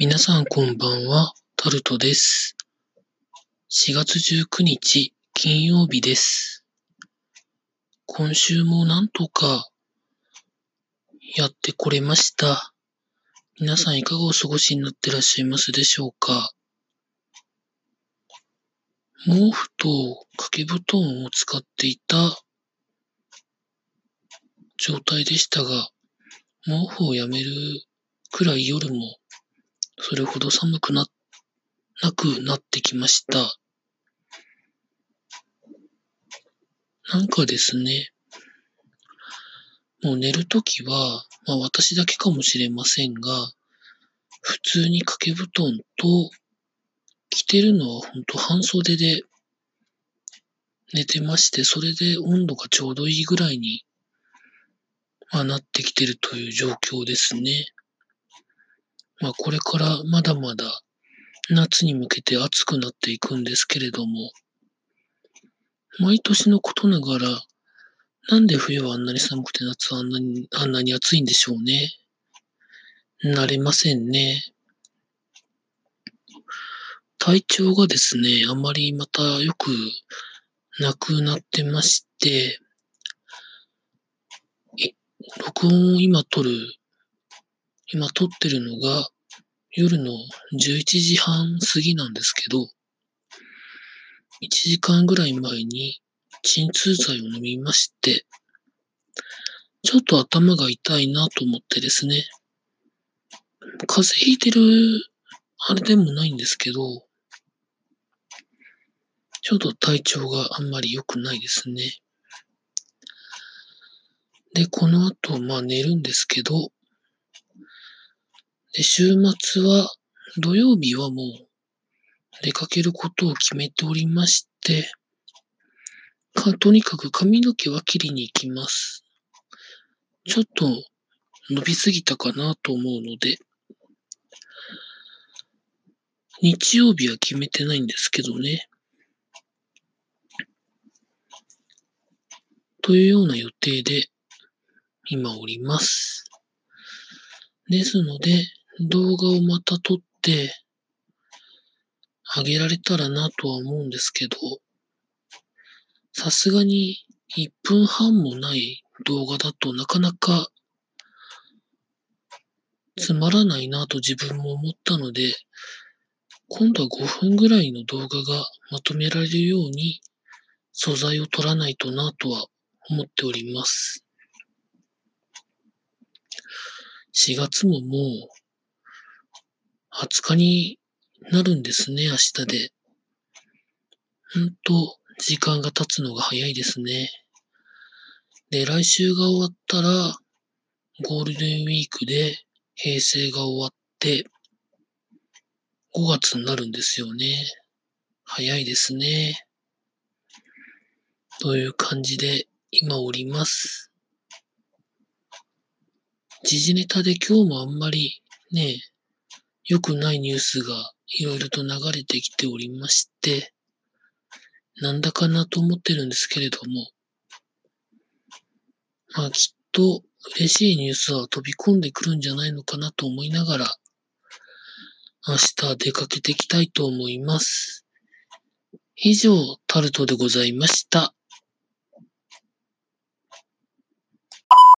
皆さんこんばんは、タルトです。4月19日、金曜日です。今週もなんとかやってこれました。皆さんいかがお過ごしになってらっしゃいますでしょうか？毛布と掛け布団を使っていた状態でしたが、毛布をやめるくらい夜もそれほど寒くな、なくなってきました。なんかですね、もう寝るときは、まあ私だけかもしれませんが、普通に掛け布団と、着てるのはほんと半袖で寝てまして、それで温度がちょうどいいぐらいに、まあ、なってきてるという状況ですね。まあこれからまだまだ夏に向けて暑くなっていくんですけれども、毎年のことながら、なんで冬はあんなに寒くて夏はあんなに、あんなに暑いんでしょうね？慣れませんね。体調がですね、あまりまたよくなくなってまして、え録音を今撮る今撮ってるのが夜の11時半過ぎなんですけど、1時間ぐらい前に鎮痛剤を飲みまして、ちょっと頭が痛いなと思ってですね、風邪ひいてるあれでもないんですけど、ちょっと体調があんまり良くないですね。で、この後、まあ寝るんですけど、で、週末は、土曜日はもう、出かけることを決めておりまして、か、とにかく髪の毛は切りに行きます。ちょっと伸びすぎたかなと思うので、日曜日は決めてないんですけどね。というような予定で今おります。ですので、動画をまた撮ってあげられたらなとは思うんですけど、さすがに1分半もない動画だとなかなかつまらないなと自分も思ったので、今度は5分ぐらいの動画がまとめられるように素材を取らないとなとは思っております。4月ももう20日になるんですね、明日で。ほんと、時間が経つのが早いですね。で、来週が終わったら、ゴールデンウィークで平成が終わって、5月になるんですよね。早いですね。という感じで今おります。時事ネタで今日もあんまりね、良くないニュースがいろいろと流れてきておりまして、なんだかなと思ってるんですけれども、まあきっと嬉しいニュースは飛び込んでくるんじゃないのかなと思いながら、明日出かけていきたいと思います。以上、タルトでございました。